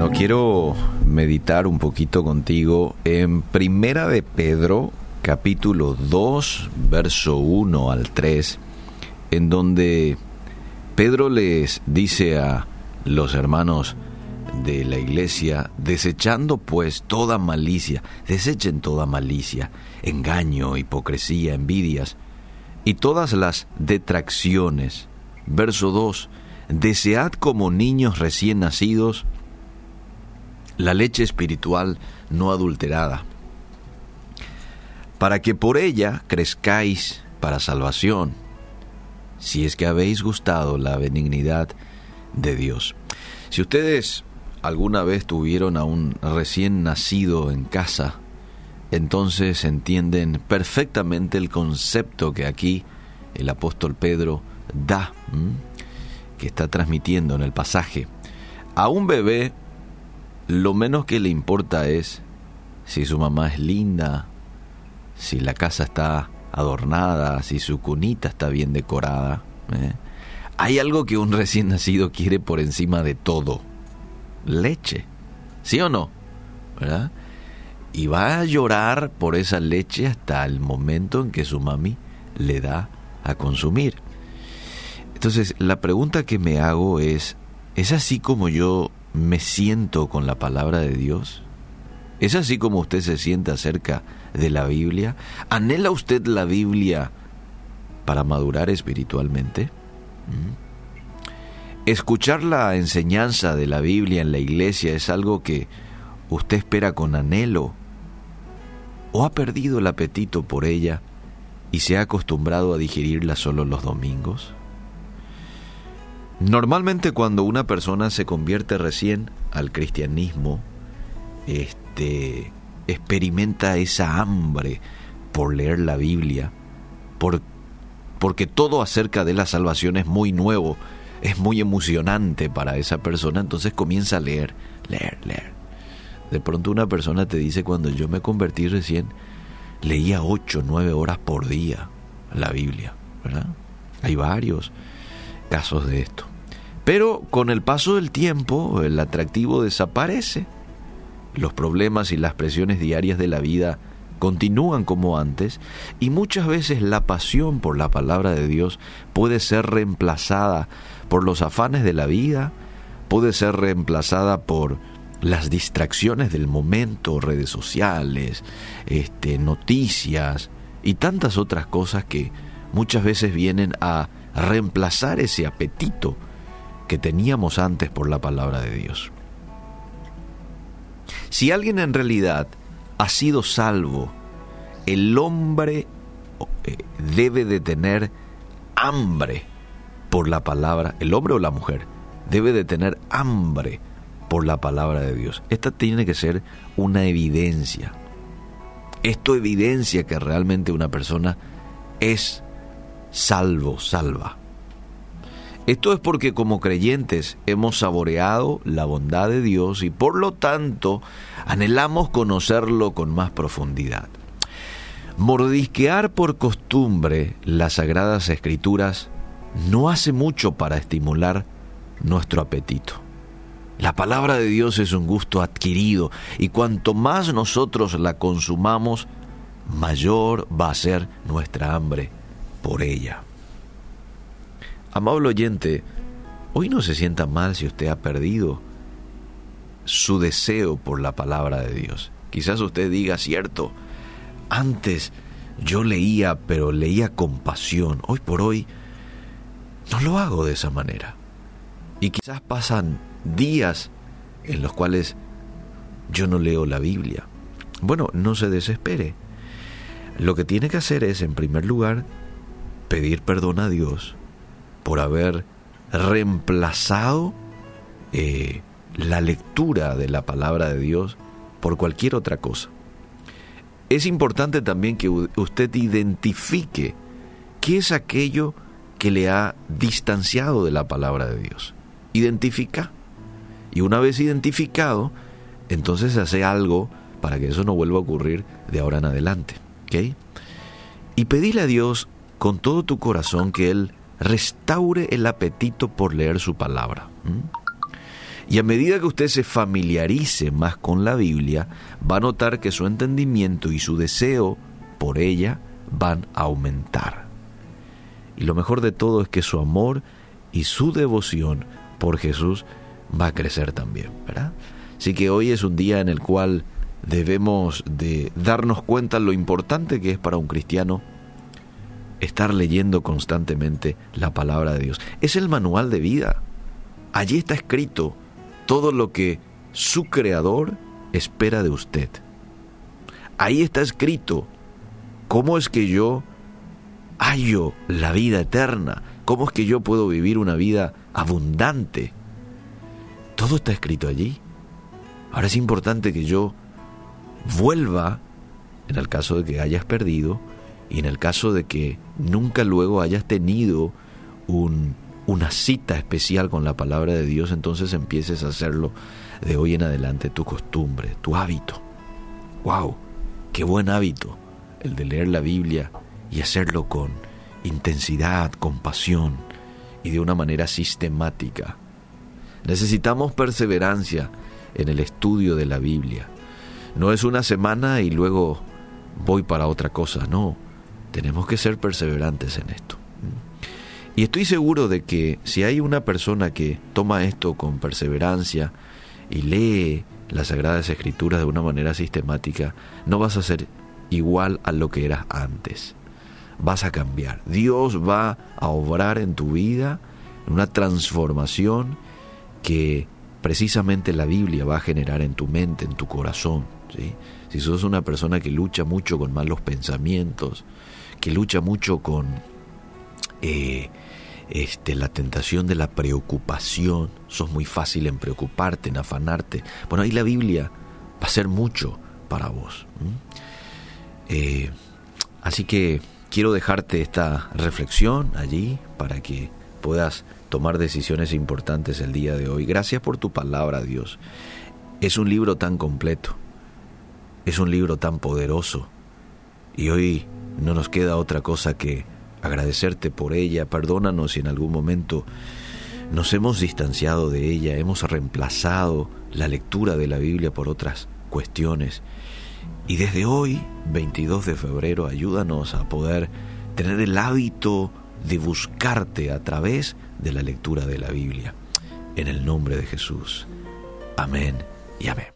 Bueno, quiero meditar un poquito contigo en Primera de Pedro, capítulo 2, verso 1 al 3, en donde Pedro les dice a los hermanos de la iglesia, desechando pues toda malicia, desechen toda malicia, engaño, hipocresía, envidias y todas las detracciones. Verso 2, desead como niños recién nacidos la leche espiritual no adulterada, para que por ella crezcáis para salvación, si es que habéis gustado la benignidad de Dios. Si ustedes alguna vez tuvieron a un recién nacido en casa, entonces entienden perfectamente el concepto que aquí el apóstol Pedro da, que está transmitiendo en el pasaje. A un bebé lo menos que le importa es si su mamá es linda, si la casa está adornada, si su cunita está bien decorada. ¿eh? Hay algo que un recién nacido quiere por encima de todo. Leche. ¿Sí o no? Y va a llorar por esa leche hasta el momento en que su mami le da a consumir. Entonces, la pregunta que me hago es, ¿es así como yo me siento con la palabra de Dios? ¿Es así como usted se siente acerca de la Biblia? ¿Anhela usted la Biblia para madurar espiritualmente? ¿Mm? Escuchar la enseñanza de la Biblia en la iglesia es algo que usted espera con anhelo o ha perdido el apetito por ella y se ha acostumbrado a digerirla solo los domingos? Normalmente cuando una persona se convierte recién al cristianismo, este experimenta esa hambre por leer la Biblia, por, porque todo acerca de la salvación es muy nuevo, es muy emocionante para esa persona, entonces comienza a leer, leer, leer. De pronto una persona te dice, cuando yo me convertí recién, leía ocho, nueve horas por día la Biblia, ¿verdad? Hay varios casos de esto. Pero con el paso del tiempo el atractivo desaparece. Los problemas y las presiones diarias de la vida continúan como antes y muchas veces la pasión por la palabra de Dios puede ser reemplazada por los afanes de la vida, puede ser reemplazada por las distracciones del momento, redes sociales, este, noticias y tantas otras cosas que muchas veces vienen a reemplazar ese apetito que teníamos antes por la palabra de Dios. Si alguien en realidad ha sido salvo, el hombre eh, debe de tener hambre por la palabra, el hombre o la mujer debe de tener hambre por la palabra de Dios. Esta tiene que ser una evidencia. Esto evidencia que realmente una persona es salvo, salva. Esto es porque como creyentes hemos saboreado la bondad de Dios y por lo tanto anhelamos conocerlo con más profundidad. Mordisquear por costumbre las sagradas escrituras no hace mucho para estimular nuestro apetito. La palabra de Dios es un gusto adquirido y cuanto más nosotros la consumamos, mayor va a ser nuestra hambre por ella. Amable oyente, hoy no se sienta mal si usted ha perdido su deseo por la palabra de Dios. Quizás usted diga, cierto, antes yo leía, pero leía con pasión. Hoy por hoy no lo hago de esa manera. Y quizás pasan días en los cuales yo no leo la Biblia. Bueno, no se desespere. Lo que tiene que hacer es, en primer lugar, pedir perdón a Dios por haber reemplazado eh, la lectura de la palabra de Dios por cualquier otra cosa. Es importante también que usted identifique qué es aquello que le ha distanciado de la palabra de Dios. Identifica. Y una vez identificado, entonces hace algo para que eso no vuelva a ocurrir de ahora en adelante. Y pedirle a Dios con todo tu corazón que Él restaure el apetito por leer su palabra. Y a medida que usted se familiarice más con la Biblia, va a notar que su entendimiento y su deseo por ella van a aumentar. Y lo mejor de todo es que su amor y su devoción por Jesús va a crecer también, ¿verdad? Así que hoy es un día en el cual debemos de darnos cuenta lo importante que es para un cristiano estar leyendo constantemente la palabra de Dios. Es el manual de vida. Allí está escrito todo lo que su creador espera de usted. Ahí está escrito cómo es que yo hallo la vida eterna, cómo es que yo puedo vivir una vida abundante. Todo está escrito allí. Ahora es importante que yo vuelva, en el caso de que hayas perdido, y en el caso de que nunca luego hayas tenido un una cita especial con la palabra de Dios, entonces empieces a hacerlo de hoy en adelante tu costumbre, tu hábito. ¡Wow! ¡Qué buen hábito! El de leer la Biblia y hacerlo con intensidad, con pasión y de una manera sistemática. Necesitamos perseverancia en el estudio de la Biblia. No es una semana y luego voy para otra cosa, no. Tenemos que ser perseverantes en esto. Y estoy seguro de que si hay una persona que toma esto con perseverancia y lee las Sagradas Escrituras de una manera sistemática, no vas a ser igual a lo que eras antes. Vas a cambiar. Dios va a obrar en tu vida una transformación que precisamente la Biblia va a generar en tu mente, en tu corazón. Si sos una persona que lucha mucho con malos pensamientos, que lucha mucho con eh, este, la tentación de la preocupación. Sos muy fácil en preocuparte, en afanarte. Bueno, ahí la Biblia va a ser mucho para vos. Eh, así que quiero dejarte esta reflexión allí para que puedas tomar decisiones importantes el día de hoy. Gracias por tu palabra, Dios. Es un libro tan completo, es un libro tan poderoso y hoy no nos queda otra cosa que agradecerte por ella, perdónanos si en algún momento nos hemos distanciado de ella, hemos reemplazado la lectura de la Biblia por otras cuestiones. Y desde hoy, 22 de febrero, ayúdanos a poder tener el hábito de buscarte a través de la lectura de la Biblia. En el nombre de Jesús. Amén y amén.